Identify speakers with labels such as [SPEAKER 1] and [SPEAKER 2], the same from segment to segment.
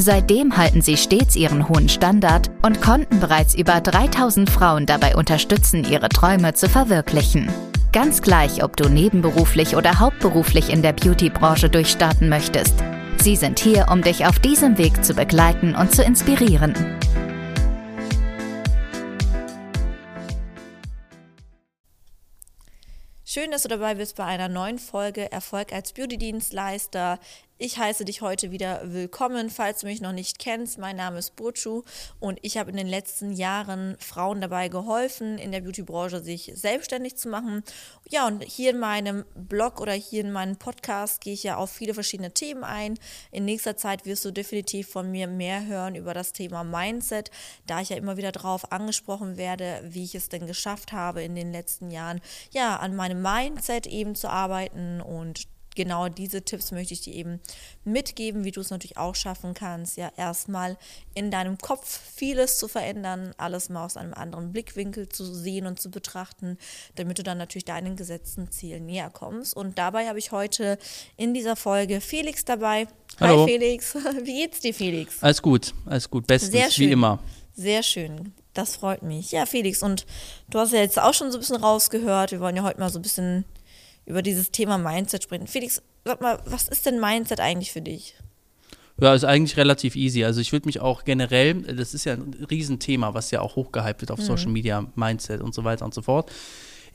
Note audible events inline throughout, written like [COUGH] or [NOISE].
[SPEAKER 1] Seitdem halten sie stets ihren hohen Standard und konnten bereits über 3000 Frauen dabei unterstützen, ihre Träume zu verwirklichen. Ganz gleich, ob du nebenberuflich oder hauptberuflich in der Beauty-Branche durchstarten möchtest. Sie sind hier, um dich auf diesem Weg zu begleiten und zu inspirieren.
[SPEAKER 2] Schön, dass du dabei bist bei einer neuen Folge Erfolg als Beauty-Dienstleister. Ich heiße dich heute wieder willkommen, falls du mich noch nicht kennst. Mein Name ist Burcu und ich habe in den letzten Jahren Frauen dabei geholfen, in der Beautybranche sich selbstständig zu machen. Ja, und hier in meinem Blog oder hier in meinem Podcast gehe ich ja auf viele verschiedene Themen ein. In nächster Zeit wirst du definitiv von mir mehr hören über das Thema Mindset, da ich ja immer wieder darauf angesprochen werde, wie ich es denn geschafft habe in den letzten Jahren, ja, an meinem Mindset eben zu arbeiten und genau diese Tipps möchte ich dir eben mitgeben, wie du es natürlich auch schaffen kannst, ja, erstmal in deinem Kopf vieles zu verändern, alles mal aus einem anderen Blickwinkel zu sehen und zu betrachten, damit du dann natürlich deinen gesetzten Zielen näher kommst. Und dabei habe ich heute in dieser Folge Felix dabei.
[SPEAKER 3] Hallo.
[SPEAKER 2] Hi Felix, [LAUGHS] wie geht's dir, Felix?
[SPEAKER 3] Alles gut, alles gut, bestens, wie immer.
[SPEAKER 2] Sehr schön. Das freut mich. Ja, Felix, und du hast ja jetzt auch schon so ein bisschen rausgehört. Wir wollen ja heute mal so ein bisschen über dieses Thema Mindset sprechen. Felix, sag mal, was ist denn Mindset eigentlich für dich?
[SPEAKER 3] Ja, ist eigentlich relativ easy. Also ich würde mich auch generell, das ist ja ein Riesenthema, was ja auch hochgehypt wird auf
[SPEAKER 2] Mhm.
[SPEAKER 3] Social Media, Mindset und so weiter und so fort.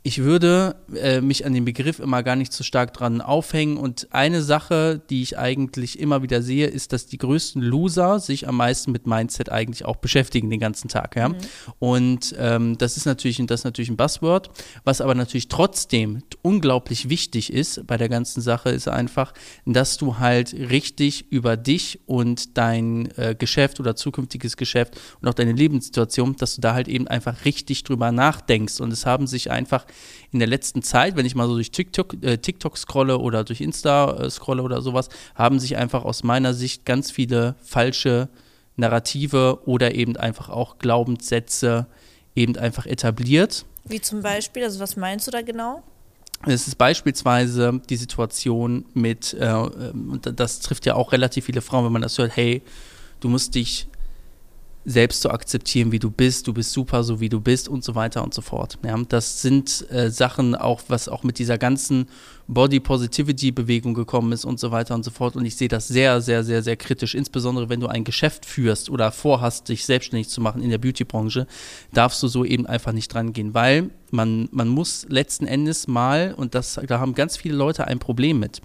[SPEAKER 3] Ich würde äh, mich an den Begriff immer gar nicht so stark dran aufhängen. Und eine Sache, die ich eigentlich immer wieder sehe, ist, dass die größten Loser sich am meisten mit Mindset eigentlich auch beschäftigen den ganzen Tag. Ja? Und ähm, das ist natürlich, das ist natürlich ein Buzzword. Was aber natürlich trotzdem unglaublich wichtig ist bei der ganzen Sache, ist einfach, dass du halt richtig über dich und dein äh, Geschäft oder zukünftiges Geschäft und auch deine Lebenssituation, dass du da halt eben einfach richtig drüber nachdenkst. Und es haben sich einfach in der letzten Zeit, wenn ich mal so durch TikTok, äh, TikTok scrolle oder durch Insta äh, scrolle oder sowas, haben sich einfach aus meiner Sicht ganz viele falsche Narrative oder eben einfach auch Glaubenssätze eben einfach etabliert.
[SPEAKER 2] Wie zum Beispiel, also was meinst du da genau?
[SPEAKER 3] Es ist beispielsweise die Situation mit, äh, und das trifft ja auch relativ viele Frauen, wenn man das hört, hey, du musst dich selbst so akzeptieren, wie du bist, du bist super, so wie du bist und so weiter und so fort. Ja, das sind äh, Sachen auch, was auch mit dieser ganzen Body Positivity Bewegung gekommen ist und so weiter und so fort. Und ich sehe das sehr, sehr, sehr, sehr kritisch. Insbesondere wenn du ein Geschäft führst oder vorhast, dich selbstständig zu machen in der Beauty-Branche, darfst du so eben einfach nicht dran gehen, weil man, man muss letzten Endes mal, und das, da haben ganz viele Leute ein Problem mit,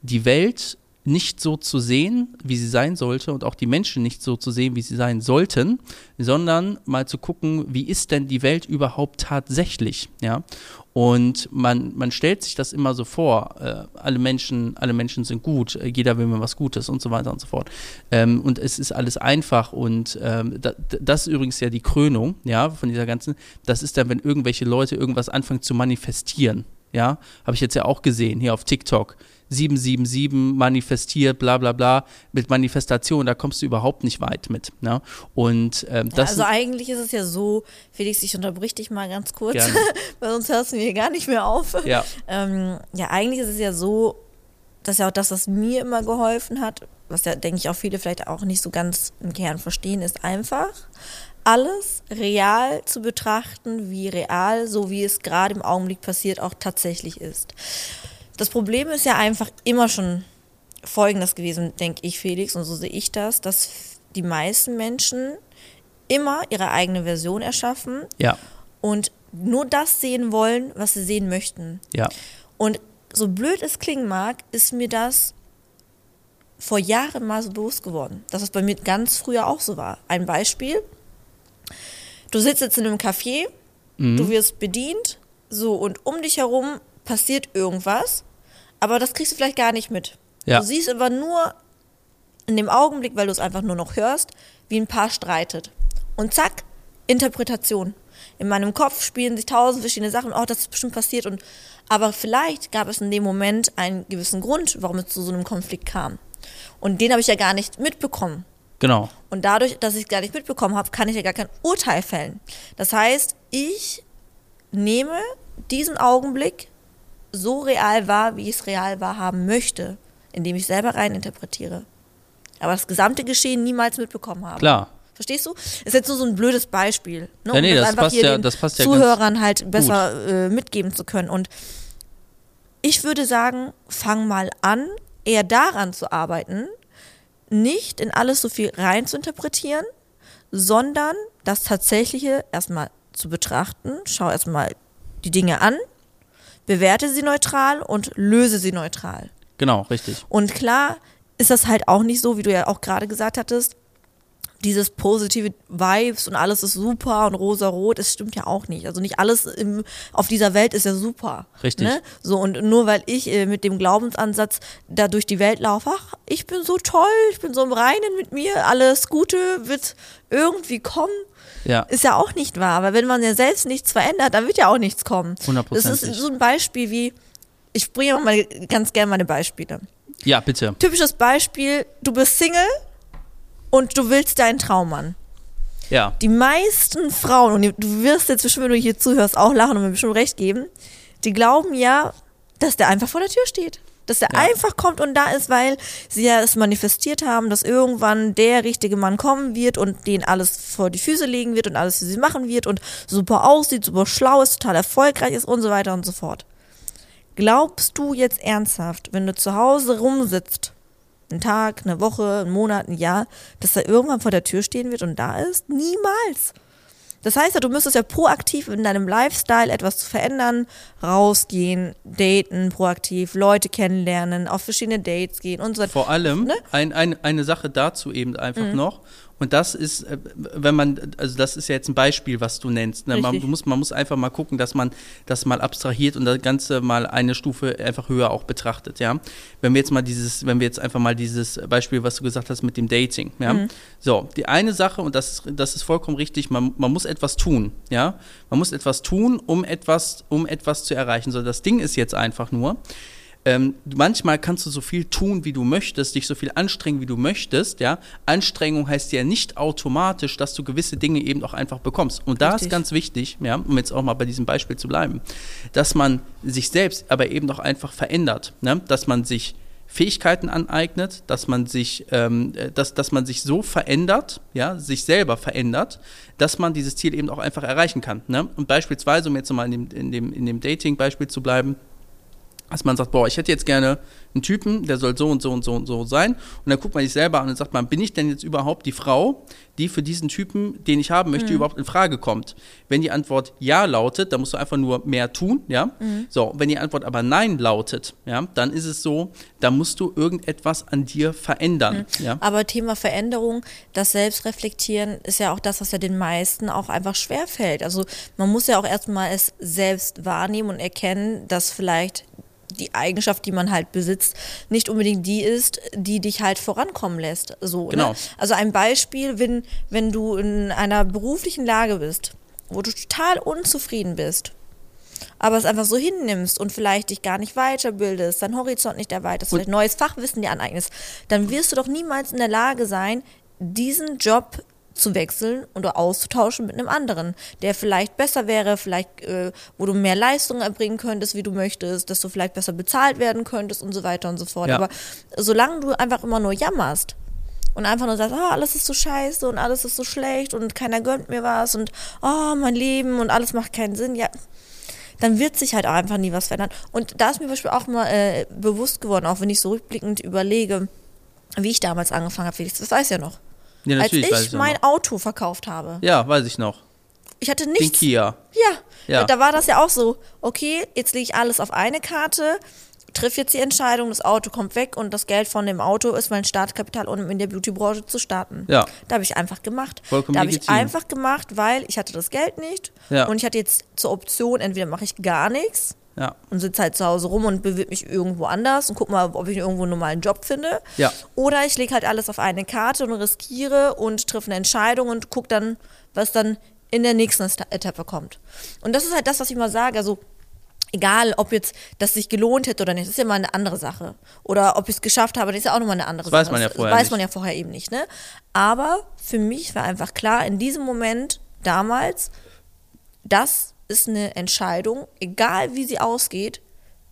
[SPEAKER 3] die Welt nicht so zu sehen, wie sie sein sollte und auch die Menschen nicht so zu sehen, wie sie sein sollten, sondern mal zu gucken, wie ist denn die Welt überhaupt tatsächlich, ja? Und man, man stellt sich das immer so vor, äh, alle Menschen, alle Menschen sind gut, äh, jeder will mir was Gutes und so weiter und so fort. Ähm, und es ist alles einfach und ähm, da, das ist übrigens ja die Krönung, ja, von dieser ganzen, das ist dann, wenn irgendwelche Leute irgendwas anfangen zu manifestieren, ja, habe ich jetzt ja auch gesehen, hier auf TikTok. 777 manifestiert, bla bla bla, mit Manifestation, da kommst du überhaupt nicht weit mit. Ne? Und ähm,
[SPEAKER 2] Ja,
[SPEAKER 3] das
[SPEAKER 2] also eigentlich ist es ja so, Felix, ich unterbrich dich mal ganz kurz,
[SPEAKER 3] Gerne. [LAUGHS]
[SPEAKER 2] weil sonst hörst du mir gar nicht mehr auf.
[SPEAKER 3] ja,
[SPEAKER 2] Ähm, ja, eigentlich ist es ja so, dass ja auch das, was mir immer geholfen hat, was ja, denke ich, auch viele vielleicht auch nicht so ganz im Kern verstehen, ist einfach, alles real zu betrachten, wie real, so wie es gerade im Augenblick passiert, auch tatsächlich ist. Das Problem ist ja einfach immer schon folgendes gewesen, denke ich, Felix, und so sehe ich das, dass die meisten Menschen immer ihre eigene Version erschaffen
[SPEAKER 3] ja,
[SPEAKER 2] und nur das sehen wollen, was sie sehen möchten.
[SPEAKER 3] ja,
[SPEAKER 2] Und so blöd es klingen mag, ist mir das vor Jahren mal so bewusst geworden, dass es bei mir ganz früher auch so war. Ein Beispiel. Du sitzt jetzt in einem Café, du wirst bedient, so und um dich herum passiert irgendwas, aber das kriegst du vielleicht gar nicht mit.
[SPEAKER 3] Ja.
[SPEAKER 2] Du siehst aber nur in dem Augenblick, weil du es einfach nur noch hörst, wie ein Paar streitet. Und zack, Interpretation. In meinem Kopf spielen sich tausend verschiedene Sachen, oh, das ist bestimmt passiert und aber vielleicht gab es in dem Moment einen gewissen Grund, warum es zu so einem Konflikt kam. Und den habe ich ja gar nicht mitbekommen.
[SPEAKER 3] Genau.
[SPEAKER 2] Und dadurch, dass ich es gar nicht mitbekommen habe, kann ich ja gar kein Urteil fällen. Das heißt, ich nehme diesen Augenblick so real wahr, wie ich es real wahrhaben möchte, indem ich selber reininterpretiere. Aber das gesamte Geschehen niemals mitbekommen habe.
[SPEAKER 3] Klar.
[SPEAKER 2] Verstehst du? Ist jetzt nur so ein blödes Beispiel. Ne?
[SPEAKER 3] Ja, nee,
[SPEAKER 2] um
[SPEAKER 3] das
[SPEAKER 2] einfach
[SPEAKER 3] passt
[SPEAKER 2] hier
[SPEAKER 3] ja-
[SPEAKER 2] den
[SPEAKER 3] das ja
[SPEAKER 2] Zuhörern halt besser äh, mitgeben zu können. Und ich würde sagen, fang mal an, eher daran zu arbeiten, nicht in alles so viel rein zu interpretieren, sondern das Tatsächliche erstmal zu betrachten. Schau erstmal die Dinge an, bewerte sie neutral und löse sie neutral.
[SPEAKER 3] Genau, richtig.
[SPEAKER 2] Und klar ist das halt auch nicht so, wie du ja auch gerade gesagt hattest, dieses positive Vibes und alles ist super und rosa-rot, es stimmt ja auch nicht. Also nicht alles im, auf dieser Welt ist ja super.
[SPEAKER 3] Richtig.
[SPEAKER 2] Ne? So, und nur weil ich äh, mit dem Glaubensansatz da durch die Welt laufe, ach, ich bin so toll, ich bin so im Reinen mit mir, alles Gute wird irgendwie kommen,
[SPEAKER 3] Ja.
[SPEAKER 2] ist ja auch nicht wahr. Aber wenn man ja selbst nichts verändert, dann wird ja auch nichts kommen. Das ist so ein Beispiel wie, ich bringe mal ganz gerne meine Beispiele.
[SPEAKER 3] Ja, bitte.
[SPEAKER 2] Typisches Beispiel, du bist Single und du willst deinen Traummann.
[SPEAKER 3] Ja.
[SPEAKER 2] Die meisten Frauen, und du wirst jetzt bestimmt, wenn du hier zuhörst, auch lachen und mir bestimmt recht geben, die glauben ja, dass der einfach vor der Tür steht. Dass der
[SPEAKER 3] Ja.
[SPEAKER 2] einfach kommt und da ist, weil sie ja es manifestiert haben, dass irgendwann der richtige Mann kommen wird und den alles vor die Füße legen wird und alles für sie machen wird und super aussieht, super schlau ist, total erfolgreich ist und so weiter und so fort. Glaubst du jetzt ernsthaft, wenn du zu Hause rumsitzt, einen Tag, eine Woche, einen Monat, ein Jahr, dass er irgendwann vor der Tür stehen wird und da ist? Niemals. Das heißt ja, du müsstest ja proaktiv in deinem Lifestyle etwas zu verändern, rausgehen, daten, proaktiv, Leute kennenlernen, auf verschiedene Dates gehen und so weiter.
[SPEAKER 3] Vor allem
[SPEAKER 2] Ne?
[SPEAKER 3] ein, ein, eine Sache dazu eben einfach
[SPEAKER 2] Mhm.
[SPEAKER 3] noch. Und das ist, äh, wenn man, also das ist ja jetzt ein Beispiel, was du nennst. Ne? Man, musst, man muss einfach mal gucken, dass man das mal abstrahiert und das Ganze mal eine Stufe einfach höher auch betrachtet, ja. Wenn wir jetzt mal dieses, wenn wir jetzt einfach mal dieses Beispiel, was du gesagt hast mit dem Dating, ja.
[SPEAKER 2] Mhm.
[SPEAKER 3] So, die eine Sache, und das, ist- das ist vollkommen richtig, man, man muss etwas tun, ja. Man muss etwas tun, um etwas, um etwas zu erreichen. So, das Ding ist jetzt einfach nur, ähm, manchmal kannst du so viel tun, wie du möchtest, dich so viel anstrengen, wie du möchtest, ja. Anstrengung heißt ja nicht automatisch, dass du gewisse Dinge eben auch einfach bekommst. Und da ist ganz wichtig, ja, um jetzt auch mal bei diesem Beispiel zu bleiben, dass man sich selbst aber eben auch einfach verändert, ne? dass man sich Fähigkeiten aneignet, dass man sich, ähm, äh, dass, dass man sich so verändert, ja, sich selber verändert, dass man dieses Ziel eben auch einfach erreichen kann. Ne? Und beispielsweise, um jetzt nochmal in dem, in dem, in dem Dating-Beispiel zu bleiben, dass man sagt, boah, ich hätte jetzt gerne einen Typen, der soll so und so und so und so sein. Und dann guckt man sich selber an und sagt man, bin ich denn jetzt überhaupt die Frau, die für diesen Typen, den ich haben möchte, überhaupt in Frage kommt? Wenn die Antwort ja lautet, dann musst du einfach nur mehr tun, ja. So, wenn die Antwort aber nein lautet, ja, dann ist es so, da musst du irgendetwas an dir verändern, ja.
[SPEAKER 2] Aber Thema Veränderung, das Selbstreflektieren ist ja auch das, was ja den meisten auch einfach schwerfällt. Also man muss ja auch erstmal es selbst wahrnehmen und erkennen, dass vielleicht die Eigenschaft, die man halt besitzt, nicht unbedingt die ist, die dich halt vorankommen lässt. So,
[SPEAKER 3] Genau.
[SPEAKER 2] ne? Also ein Beispiel, wenn, wenn du in einer beruflichen Lage bist, wo du total unzufrieden bist, aber es einfach so hinnimmst und vielleicht dich gar nicht weiterbildest, deinen Horizont nicht erweiterst, vielleicht neues Fachwissen dir aneignest, dann wirst du doch niemals in der Lage sein, diesen Job zu wechseln oder auszutauschen mit einem anderen, der vielleicht besser wäre, vielleicht äh, wo du mehr Leistung erbringen könntest, wie du möchtest, dass du vielleicht besser bezahlt werden könntest und so weiter und so fort.
[SPEAKER 3] Ja.
[SPEAKER 2] Aber solange du einfach immer nur jammerst und einfach nur sagst, ah, alles ist so scheiße und alles ist so schlecht und keiner gönnt mir was und oh, mein Leben und alles macht keinen Sinn, ja, dann wird sich halt auch einfach nie was verändern. Und da ist mir zum Beispiel auch mal äh, bewusst geworden, auch wenn ich so rückblickend überlege, wie ich damals angefangen habe, Felix, das weiß ja noch.
[SPEAKER 3] Ja
[SPEAKER 2] Als ich
[SPEAKER 3] auch
[SPEAKER 2] mein. Auto verkauft habe.
[SPEAKER 3] Ja, weiß ich noch.
[SPEAKER 2] Ich hatte
[SPEAKER 3] Den
[SPEAKER 2] nichts.
[SPEAKER 3] Kia.
[SPEAKER 2] Ja.
[SPEAKER 3] Ja.
[SPEAKER 2] Da war das ja auch so, okay, jetzt lege ich alles auf eine Karte, triff jetzt die Entscheidung, das Auto kommt weg und das Geld von dem Auto ist mein Startkapital, um in der Beautybranche zu starten.
[SPEAKER 3] Ja.
[SPEAKER 2] Da habe ich einfach gemacht.
[SPEAKER 3] Vollkommen
[SPEAKER 2] da habe ich einfach gemacht, weil ich hatte das Geld nicht
[SPEAKER 3] Ja.
[SPEAKER 2] und ich hatte jetzt zur Option, entweder mache ich gar nichts
[SPEAKER 3] Ja.
[SPEAKER 2] und sitze halt zu Hause rum und bewirb mich irgendwo anders und guck mal, ob ich irgendwo einen normalen Job finde.
[SPEAKER 3] Ja.
[SPEAKER 2] Oder ich lege halt alles auf eine Karte und riskiere und treffe eine Entscheidung und guck dann, was dann in der nächsten Etappe kommt. Und das ist halt das, was ich mal sage. Also egal, ob jetzt das sich gelohnt hätte oder nicht, das ist ja mal eine andere Sache. Oder ob ich es geschafft habe, das ist ja auch nochmal eine andere
[SPEAKER 3] das
[SPEAKER 2] Sache.
[SPEAKER 3] Weiß man ja vorher
[SPEAKER 2] das weiß man ja vorher eben nicht. Ne? Aber für mich war einfach klar, in diesem Moment damals, das ist eine Entscheidung, egal wie sie ausgeht,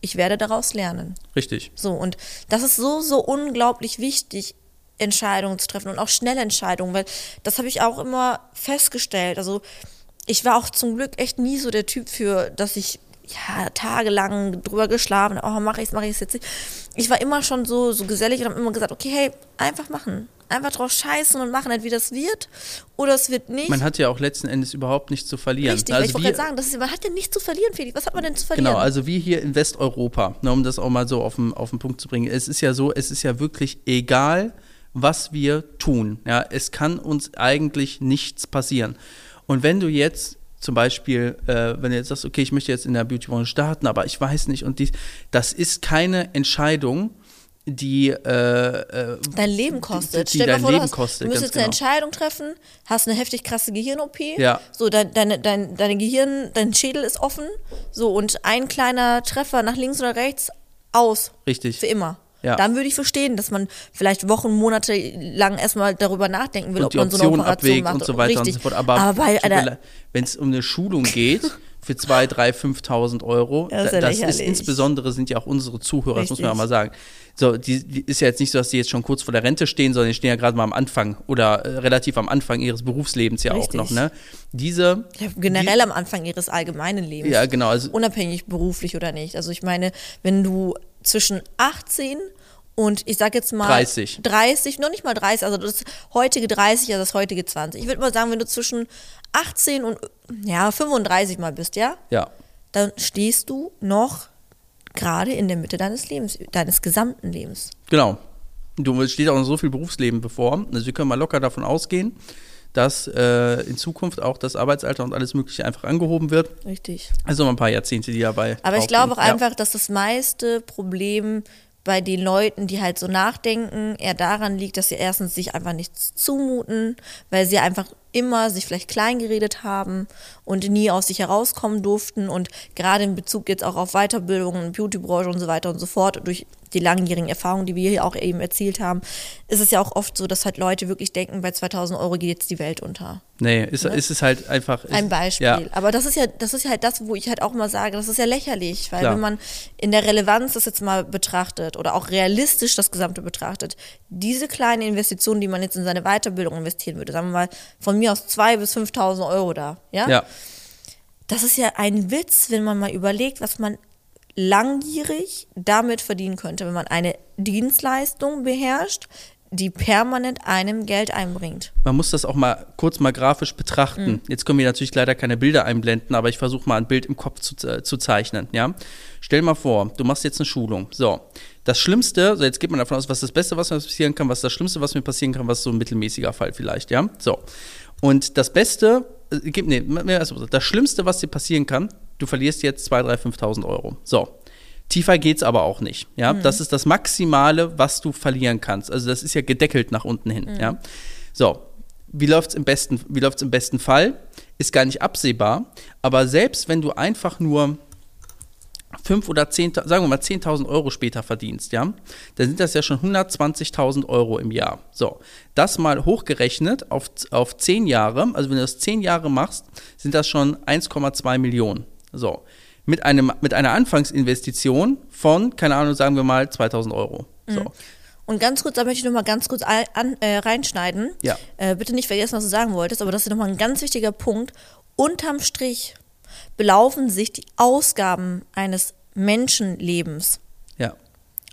[SPEAKER 2] ich werde daraus lernen.
[SPEAKER 3] Richtig.
[SPEAKER 2] So, und das ist so, so unglaublich wichtig, Entscheidungen zu treffen und auch schnelle Entscheidungen, weil das habe ich auch immer festgestellt. Also ich war auch zum Glück echt nie so der Typ für, dass ich ja tagelang drüber geschlafen, oh mache ich es, mache ich es jetzt nicht. Ich war immer schon so so gesellig und habe immer gesagt, okay, hey, einfach machen, einfach drauf scheißen und machen, entweder es wird oder es wird nicht.
[SPEAKER 3] Man hat ja auch letzten Endes überhaupt nichts zu verlieren.
[SPEAKER 2] Richtig, weil ich
[SPEAKER 3] also
[SPEAKER 2] wollte gerade sagen, das ist, man hat ja nichts zu verlieren, Felix. Was hat man denn zu verlieren?
[SPEAKER 3] Genau, also wie hier in Westeuropa, ne, um das auch mal so auf den, auf den Punkt zu bringen. Es ist ja so, es ist ja wirklich egal, was wir tun. Ja, es kann uns eigentlich nichts passieren. Und wenn du jetzt zum Beispiel, äh, wenn du jetzt sagst, okay, ich möchte jetzt in der Beautybranche starten, aber ich weiß nicht und dies, das ist keine Entscheidung, die äh, äh,
[SPEAKER 2] dein Leben kostet.
[SPEAKER 3] Die, die
[SPEAKER 2] Stell dir
[SPEAKER 3] dein
[SPEAKER 2] vor,
[SPEAKER 3] Leben
[SPEAKER 2] du, hast,
[SPEAKER 3] kostet,
[SPEAKER 2] du müsstest
[SPEAKER 3] ganz
[SPEAKER 2] eine
[SPEAKER 3] genau.
[SPEAKER 2] Entscheidung treffen, hast eine heftig krasse Gehirn-OP.
[SPEAKER 3] Ja.
[SPEAKER 2] So, dein, deine, dein, deine Gehirn, dein Schädel ist offen. So, und ein kleiner Treffer nach links oder rechts, aus.
[SPEAKER 3] Richtig.
[SPEAKER 2] Für immer.
[SPEAKER 3] Ja.
[SPEAKER 2] Dann würde ich verstehen, dass man vielleicht Wochen, Monate lang erstmal darüber nachdenken will, ob
[SPEAKER 3] die
[SPEAKER 2] man so eine Operation
[SPEAKER 3] abwägt
[SPEAKER 2] macht.
[SPEAKER 3] und so weiter
[SPEAKER 2] Richtig.
[SPEAKER 3] und so fort. Aber,
[SPEAKER 2] Aber
[SPEAKER 3] wenn es um eine Schulung geht, für 2.000, 3.000, 5.000 Euro,
[SPEAKER 2] Ja, ist ja
[SPEAKER 3] das ist insbesondere sind ja auch unsere Zuhörer, das muss man ja
[SPEAKER 2] Richtig.
[SPEAKER 3] mal sagen. So, die, die ist ja jetzt nicht so, dass die jetzt schon kurz vor der Rente stehen, sondern die stehen ja gerade mal am Anfang oder äh, relativ am Anfang ihres Berufslebens ja
[SPEAKER 2] Richtig.
[SPEAKER 3] auch noch, ne? Diese,
[SPEAKER 2] ja, generell am Anfang ihres allgemeinen Lebens.
[SPEAKER 3] ja genau, also
[SPEAKER 2] unabhängig beruflich oder nicht. Also ich meine, wenn du zwischen 18 und ich sag jetzt mal
[SPEAKER 3] 30.
[SPEAKER 2] 30, noch nicht mal 30, also das heutige 30, also das heutige 20. Ich würde mal sagen, wenn du zwischen 18 und ja, 35 mal bist, ja,
[SPEAKER 3] ja,
[SPEAKER 2] dann stehst du noch gerade in der Mitte deines Lebens, deines gesamten Lebens.
[SPEAKER 3] genau. Du steht auch noch so viel Berufsleben bevor. Also wir können mal locker davon ausgehen, dass äh, in Zukunft auch das Arbeitsalter und alles Mögliche einfach angehoben wird.
[SPEAKER 2] Richtig.
[SPEAKER 3] Also noch ein paar Jahrzehnte, die dabei.
[SPEAKER 2] Aber ich glaube auch
[SPEAKER 3] Ja.
[SPEAKER 2] einfach, dass das meiste Problem bei den Leuten, die halt so nachdenken, eher daran liegt, dass sie erstens sich einfach nichts zumuten, weil sie einfach immer sich vielleicht klein geredet haben und nie aus sich herauskommen durften und gerade in Bezug jetzt auch auf Weiterbildung, Beautybranche und so weiter und so fort, durch die langjährigen Erfahrungen, die wir hier auch eben erzielt haben, ist es ja auch oft so, dass halt Leute wirklich denken, bei 2000 Euro geht jetzt die Welt unter.
[SPEAKER 3] Nee, ist, ist es halt einfach. Ist,
[SPEAKER 2] Ein Beispiel.
[SPEAKER 3] Ja,
[SPEAKER 2] Aber das ist ja, das ist ja halt das, wo ich halt auch mal sage, das ist ja lächerlich, weil
[SPEAKER 3] Klar.
[SPEAKER 2] wenn man in der Relevanz das jetzt mal betrachtet oder auch realistisch das Gesamte betrachtet, diese kleine Investition, die man jetzt in seine Weiterbildung investieren würde, sagen wir mal von mir aus 2.000 bis 5.000 Euro da, ja?
[SPEAKER 3] ja,
[SPEAKER 2] Das ist ja ein Witz, wenn man mal überlegt, was man langjährig damit verdienen könnte, wenn man eine Dienstleistung beherrscht, die permanent einem Geld einbringt.
[SPEAKER 3] man muss das auch mal kurz mal grafisch betrachten.
[SPEAKER 2] Mhm.
[SPEAKER 3] Jetzt können wir natürlich leider keine Bilder einblenden, aber ich versuche mal ein Bild im Kopf zu, äh, zu zeichnen. Ja? Stell mal vor, du machst jetzt eine Schulung. So, das Schlimmste, so jetzt geht man davon aus, was das Beste, was mir passieren kann, was das Schlimmste, was mir passieren kann, was so ein mittelmäßiger Fall vielleicht. Ja, so. Und das Beste, äh, nee, das Schlimmste, was dir passieren kann, du verlierst jetzt 2.000, 3.000, 5.000 Euro. So. Tiefer geht's aber auch nicht. Ja, das ist das Maximale, was du verlieren kannst. Also das ist ja gedeckelt nach unten hin. Ja, so. Wie läuft's im besten? Wie läuft's im besten Fall? Ist gar nicht absehbar. Aber selbst wenn du einfach nur 5 oder 10, sagen wir mal 10.000 Euro später verdienst, ja, dann sind das ja schon 120.000 Euro im Jahr. So, das mal hochgerechnet auf, auf 10 Jahre, also wenn du das 10 Jahre machst, sind das schon 1,2 Millionen. So, mit, einem, mit einer Anfangsinvestition von, keine Ahnung, sagen wir mal 2.000 Euro. So,
[SPEAKER 2] Und ganz kurz, da möchte ich nochmal ganz kurz an, äh, reinschneiden.
[SPEAKER 3] Ja.
[SPEAKER 2] Äh, bitte nicht vergessen, was du sagen wolltest, aber das ist nochmal ein ganz wichtiger Punkt. Unterm Strich belaufen sich die Ausgaben eines Menschenlebens
[SPEAKER 3] ja.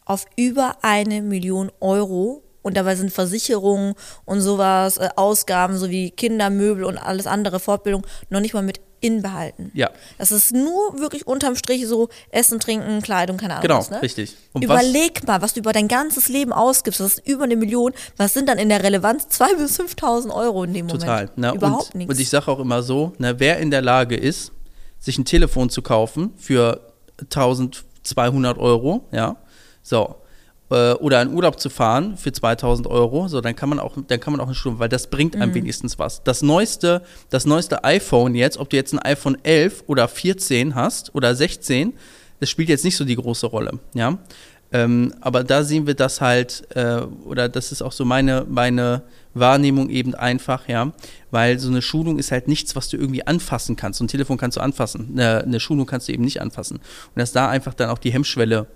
[SPEAKER 2] auf über eine Million Euro. Und dabei sind Versicherungen und sowas, äh, Ausgaben sowie Kinder, Möbel und alles andere, Fortbildung, noch nicht mal mit inbehalten.
[SPEAKER 3] Ja.
[SPEAKER 2] Das ist nur wirklich unterm Strich so Essen, Trinken, Kleidung, keine Ahnung.
[SPEAKER 3] Genau,
[SPEAKER 2] was, ne?
[SPEAKER 3] richtig. Und was-
[SPEAKER 2] Überleg mal, was du über dein ganzes Leben ausgibst. Das ist über eine Million. Was sind dann in der Relevanz 2.000 [LAUGHS] bis 5.000 Euro in dem
[SPEAKER 3] Total.
[SPEAKER 2] Moment?
[SPEAKER 3] Ne?
[SPEAKER 2] Überhaupt
[SPEAKER 3] und,
[SPEAKER 2] nichts.
[SPEAKER 3] und ich sage auch immer so, ne, wer in der Lage ist, sich ein Telefon zu kaufen für 1200 Euro, ja, so, äh, oder in Urlaub zu fahren für 2000 Euro, so dann kann man auch, dann kann man auch eine Schulung, weil das bringt einem wenigstens was. Das neueste, das neueste iPhone jetzt, ob du jetzt ein iPhone 11 oder 14 hast oder 16, das spielt jetzt nicht so die große Rolle, ja. Ähm, aber da sehen wir das halt, äh, oder das ist auch so meine, meine Wahrnehmung eben einfach, ja, weil so eine Schulung ist halt nichts, was du irgendwie anfassen kannst. So ein Telefon kannst du anfassen, eine, eine Schulung kannst du eben nicht anfassen. Und dass da einfach dann auch die Hemmschwelle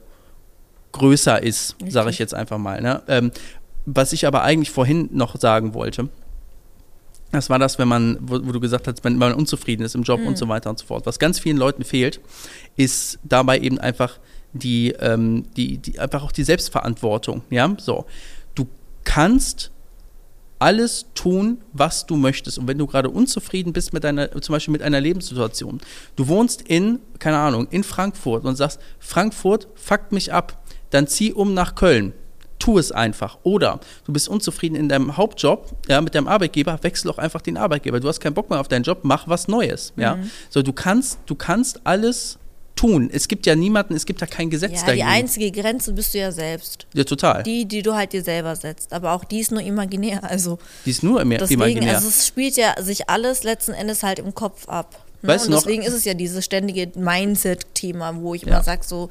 [SPEAKER 3] größer ist, sage ich jetzt einfach mal. Ne? Ähm, was ich aber eigentlich vorhin noch sagen wollte, das war das, wenn man, wo, wo du gesagt hast, wenn man unzufrieden ist im Job und so weiter und so fort. Was ganz vielen Leuten fehlt, ist dabei eben einfach die, ähm, die, die einfach auch die Selbstverantwortung. Ja, so. Du kannst alles tun, was du möchtest. Und wenn du gerade unzufrieden bist mit deiner, zum Beispiel mit einer Lebenssituation, du wohnst in, keine Ahnung, in Frankfurt und sagst, Frankfurt fuckt mich ab, dann zieh um nach Köln. Tu es einfach. Oder du bist unzufrieden in deinem Hauptjob, ja, mit deinem Arbeitgeber, wechsel auch einfach den Arbeitgeber. Du hast keinen Bock mehr auf deinen Job, mach was Neues. Ja. So, du kannst, du kannst alles tun. Es gibt ja niemanden, es gibt ja kein Gesetz
[SPEAKER 2] Ja, die
[SPEAKER 3] dagegen.
[SPEAKER 2] einzige Grenze bist du ja selbst.
[SPEAKER 3] ja, total. Die,
[SPEAKER 2] Die, die du halt dir selber setzt. Aber auch die ist nur imaginär. Also
[SPEAKER 3] ist nur im
[SPEAKER 2] deswegen,
[SPEAKER 3] imaginär.
[SPEAKER 2] also es spielt ja sich alles letzten Endes halt im Kopf ab. Ne?
[SPEAKER 3] Weißt du
[SPEAKER 2] Und
[SPEAKER 3] noch-
[SPEAKER 2] deswegen ist es ja dieses ständige Mindset-Thema, wo ich
[SPEAKER 3] Ja.
[SPEAKER 2] immer sage, so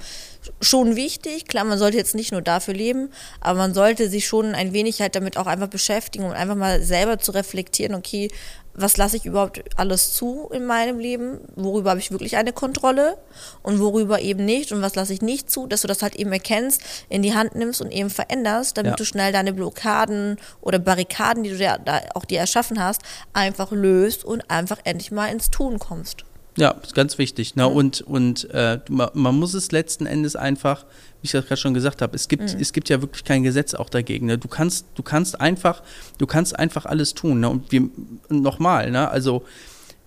[SPEAKER 2] schon wichtig. Klar, man sollte jetzt nicht nur dafür leben, aber man sollte sich schon ein wenig halt damit auch einfach beschäftigen und einfach mal selber zu reflektieren, okay, was lasse ich überhaupt alles zu in meinem Leben? Worüber habe ich wirklich eine Kontrolle und worüber eben nicht? Und was lasse ich nicht zu? Dass du das halt eben erkennst, in die Hand nimmst und eben veränderst, damit
[SPEAKER 3] Ja.
[SPEAKER 2] du schnell deine Blockaden oder Barrikaden, die du dir da auch dir erschaffen hast, einfach löst und einfach endlich mal ins Tun kommst.
[SPEAKER 3] Ja, ist ganz wichtig. Ne? Und, und äh, man, man muss es letzten Endes einfach, ich das gerade schon gesagt habe, es gibt, es gibt ja wirklich kein Gesetz auch dagegen. Ne? Du kannst, du kannst einfach, du kannst einfach alles tun. Ne? Und wir nochmal, ne? also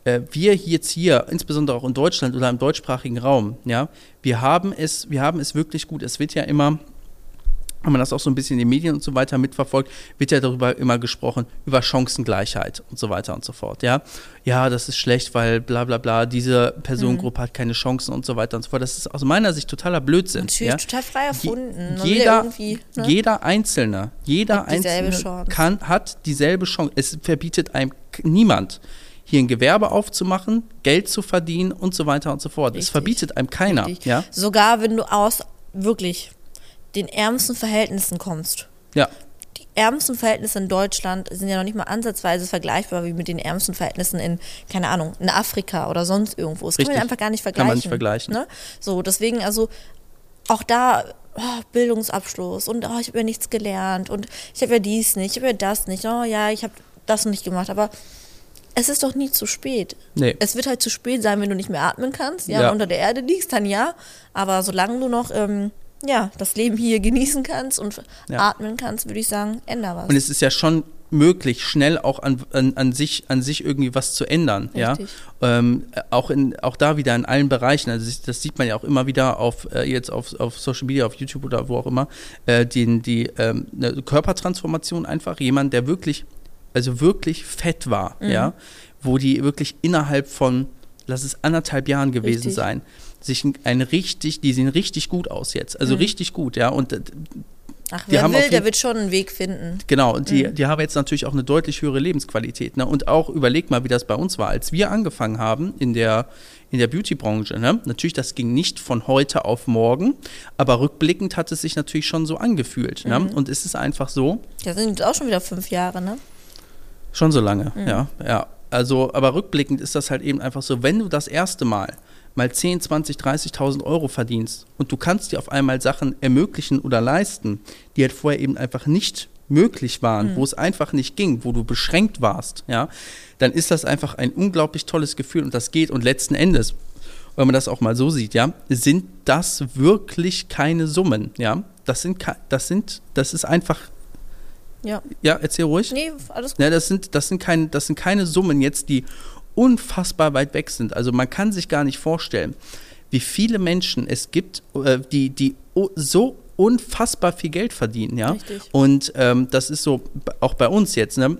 [SPEAKER 3] äh, wir jetzt hier, insbesondere auch in Deutschland oder im deutschsprachigen Raum, ja, wir haben es, wir haben es wirklich gut. Es wird ja immer wenn man das auch so ein bisschen in den Medien und so weiter mitverfolgt, wird ja darüber immer gesprochen, über Chancengleichheit und so weiter und so fort. Ja, ja das ist schlecht, weil bla bla bla, diese Personengruppe hat keine Chancen und so weiter und so fort. Das ist aus meiner Sicht totaler Blödsinn.
[SPEAKER 2] Natürlich
[SPEAKER 3] ja?
[SPEAKER 2] total frei erfunden. Ja
[SPEAKER 3] jeder,
[SPEAKER 2] ne?
[SPEAKER 3] jeder Einzelne, jeder Einzelne
[SPEAKER 2] Chance.
[SPEAKER 3] kann, hat dieselbe Chance. Es verbietet einem niemand, hier ein Gewerbe aufzumachen, Geld zu verdienen und so weiter und so fort. Es
[SPEAKER 2] Richtig.
[SPEAKER 3] verbietet einem keiner.
[SPEAKER 2] Richtig.
[SPEAKER 3] Ja?
[SPEAKER 2] Sogar wenn du aus wirklich den ärmsten Verhältnissen kommst.
[SPEAKER 3] ja,
[SPEAKER 2] Die ärmsten Verhältnisse in Deutschland sind ja noch nicht mal ansatzweise vergleichbar wie mit den ärmsten Verhältnissen in, keine Ahnung, in Afrika oder sonst irgendwo. Das kann man
[SPEAKER 3] Richtig.
[SPEAKER 2] einfach gar nicht
[SPEAKER 3] Kann
[SPEAKER 2] vergleichen.
[SPEAKER 3] man nicht vergleichen.
[SPEAKER 2] Ne? So, deswegen, also auch da oh, Bildungsabschluss und oh, ich habe ja nichts gelernt und ich habe ja dies nicht, ich habe ja das nicht, oh ja, ich habe das nicht gemacht, aber es ist doch nie zu spät.
[SPEAKER 3] Nee.
[SPEAKER 2] Es wird halt zu spät sein, wenn du nicht mehr atmen kannst, ja,
[SPEAKER 3] Ja.
[SPEAKER 2] unter der Erde liegst, dann ja. Aber solange du noch ähm, ja, das Leben hier genießen kannst und
[SPEAKER 3] Ja.
[SPEAKER 2] atmen kannst, würde ich sagen, änder was.
[SPEAKER 3] Und es ist ja schon möglich, schnell auch an, an, an, sich, an sich irgendwie was zu ändern. Ja?
[SPEAKER 2] Richtig.
[SPEAKER 3] Ähm, auch, in, auch da wieder in allen Bereichen. Also das- sieht man ja auch immer wieder auf äh, jetzt auf, auf Social Media, auf YouTube oder wo auch immer, äh, die, die ähm, eine Körpertransformation einfach. Jemand, der wirklich, also wirklich fett war,
[SPEAKER 2] Mhm.
[SPEAKER 3] ja, wo die wirklich innerhalb von, lass es anderthalb Jahren gewesen
[SPEAKER 2] Richtig.
[SPEAKER 3] sein, sich ein, richtig, die sehen richtig gut aus jetzt. Also richtig gut, ja. Und äh,
[SPEAKER 2] Ach,
[SPEAKER 3] die
[SPEAKER 2] wer will,
[SPEAKER 3] jeden-
[SPEAKER 2] der wird schon einen Weg finden.
[SPEAKER 3] Genau, und
[SPEAKER 2] Mhm.
[SPEAKER 3] die, die haben jetzt natürlich auch eine deutlich höhere Lebensqualität. Ne? Und auch überleg mal, wie das bei uns war, als wir angefangen haben in der, in der Beauty-Branche. Ne? Natürlich, das ging nicht von heute auf morgen, aber rückblickend hat es sich natürlich schon so angefühlt.
[SPEAKER 2] Mhm.
[SPEAKER 3] Ne? Und es ist einfach so,
[SPEAKER 2] Das sind jetzt auch schon wieder fünf Jahre, ne?
[SPEAKER 3] schon so lange,
[SPEAKER 2] Mhm.
[SPEAKER 3] ja, ja. Also, aber rückblickend ist das halt eben einfach so, wenn du das erste Mal mal 10, 20, 30.000 Euro verdienst und du kannst dir auf einmal Sachen ermöglichen oder leisten, die halt vorher eben einfach nicht möglich waren, wo es einfach nicht ging, wo du beschränkt warst, ja, dann ist das einfach ein unglaublich tolles Gefühl und das geht und letzten Endes, wenn man das auch mal so sieht, ja, sind das wirklich keine Summen, ja, das sind, das sind, das ist einfach,
[SPEAKER 2] Ja.
[SPEAKER 3] ja, erzähl ruhig.
[SPEAKER 2] Nee, alles gut.
[SPEAKER 3] Ja, das sind, das sind, kein, das sind keine Summen jetzt, die unfassbar weit weg sind. Also man kann sich gar nicht vorstellen, wie viele Menschen es gibt, äh, die, die so unfassbar viel Geld verdienen, ja.
[SPEAKER 2] Richtig.
[SPEAKER 3] Und ähm, das ist so auch bei uns jetzt, ne?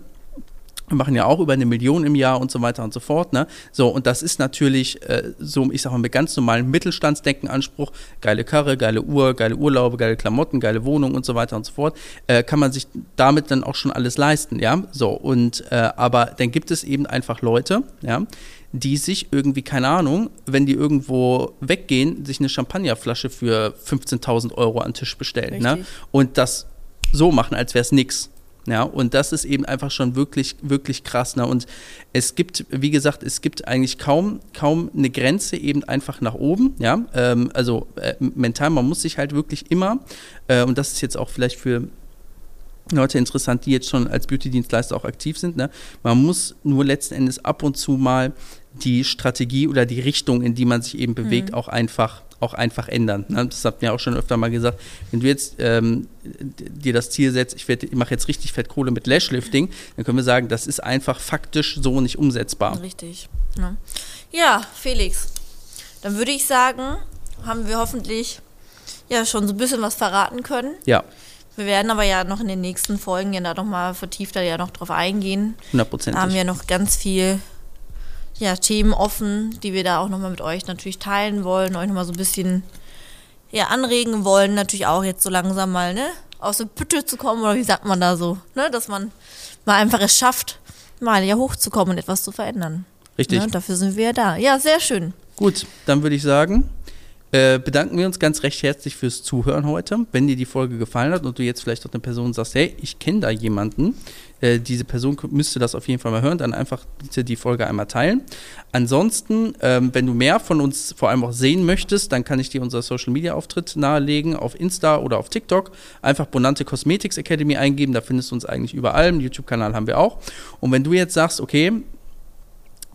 [SPEAKER 3] Wir machen ja auch über eine Million im Jahr und so weiter und so fort. Ne? So, und das ist natürlich äh, so, ich sag mal, mit ganz normalem Mittelstandsdenkenanspruch, geile Karre, geile Uhr, geile Urlaube, geile Klamotten, geile Wohnung und so weiter und so fort, äh, kann man sich damit dann auch schon alles leisten, ja. So, und äh, aber dann gibt es eben einfach Leute, ja, die sich irgendwie, keine Ahnung, wenn die irgendwo weggehen, sich eine Champagnerflasche für 15.000 Euro an den Tisch bestellen. Ne? Und das so machen, als wäre es nichts. Ja, und das ist eben einfach schon wirklich, wirklich krass. Ne? Und es gibt, wie gesagt, es gibt eigentlich kaum, kaum eine Grenze eben einfach nach oben. Ja, ähm, also äh, mental, man muss sich halt wirklich immer, äh, und das ist jetzt auch vielleicht für Leute interessant, die jetzt schon als Beauty-Dienstleister auch aktiv sind. Ne? Man muss nur letzten Endes ab und zu mal die Strategie oder die Richtung, in die man sich eben bewegt, mhm. auch einfach auch einfach ändern. Ne? Das habt ihr auch schon öfter mal gesagt. Wenn du jetzt ähm, dir das Ziel setzt, ich, ich mache jetzt richtig fett Kohle mit Lashlifting, dann können wir sagen, das ist einfach faktisch so nicht umsetzbar.
[SPEAKER 2] Richtig. Ja, ja Felix, dann würde ich sagen, haben wir hoffentlich ja schon so ein bisschen was verraten können.
[SPEAKER 3] Ja.
[SPEAKER 2] Wir werden aber ja noch in den nächsten Folgen ja da nochmal vertiefter ja noch drauf eingehen.
[SPEAKER 3] 100%.
[SPEAKER 2] Da haben wir noch ganz viel ja, Themen offen, die wir da auch nochmal mit euch natürlich teilen wollen, euch nochmal so ein bisschen ja, anregen wollen, natürlich auch jetzt so langsam mal, ne, aus der Pütte zu kommen, oder wie sagt man da so, ne, dass man mal einfach es schafft, mal ja hochzukommen und etwas zu verändern.
[SPEAKER 3] Richtig.
[SPEAKER 2] Ne, dafür sind wir ja da. Ja, sehr schön.
[SPEAKER 3] Gut, dann würde ich sagen, äh, bedanken wir uns ganz recht herzlich fürs Zuhören heute. Wenn dir die Folge gefallen hat und du jetzt vielleicht auch eine Person sagst, hey, ich kenne da jemanden, äh, diese Person müsste das auf jeden Fall mal hören, dann einfach bitte die Folge einmal teilen. Ansonsten, ähm, wenn du mehr von uns vor allem auch sehen möchtest, dann kann ich dir unser Social Media Auftritt nahelegen auf Insta oder auf TikTok. Einfach Bonante Cosmetics Academy eingeben, da findest du uns eigentlich überall. Einen YouTube-Kanal haben wir auch. Und wenn du jetzt sagst, okay,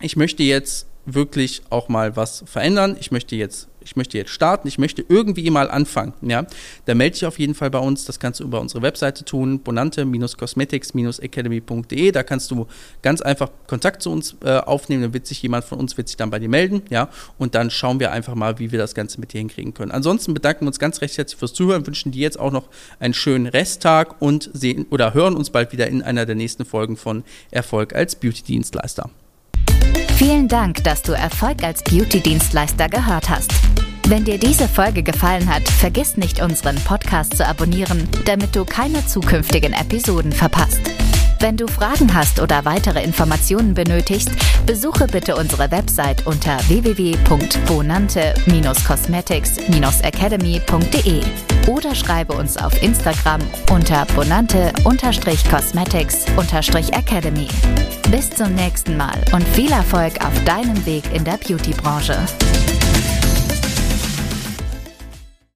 [SPEAKER 3] ich möchte jetzt wirklich auch mal was verändern, ich möchte jetzt ich möchte jetzt starten, ich möchte irgendwie mal anfangen, ja, dann melde dich auf jeden Fall bei uns. Das kannst du über unsere Webseite tun, bonante-cosmetics-academy.de. Da kannst du ganz einfach Kontakt zu uns äh, aufnehmen. Dann wird sich jemand von uns wird sich dann bei dir melden, ja, und dann schauen wir einfach mal, wie wir das Ganze mit dir hinkriegen können. Ansonsten bedanken wir uns ganz recht herzlich fürs Zuhören, wünschen dir jetzt auch noch einen schönen Resttag und sehen oder hören uns bald wieder in einer der nächsten Folgen von Erfolg als Beauty-Dienstleister.
[SPEAKER 1] Vielen Dank, dass du Erfolg als Beauty-Dienstleister gehört hast. Wenn dir diese Folge gefallen hat, vergiss nicht, unseren Podcast zu abonnieren, damit du keine zukünftigen Episoden verpasst. Wenn du Fragen hast oder weitere Informationen benötigst, besuche bitte unsere Website unter www.bonante-cosmetics-academy.de oder schreibe uns auf Instagram unter bonante-cosmetics-academy. Bis zum nächsten Mal und viel Erfolg auf deinem Weg in der Beauty-Branche.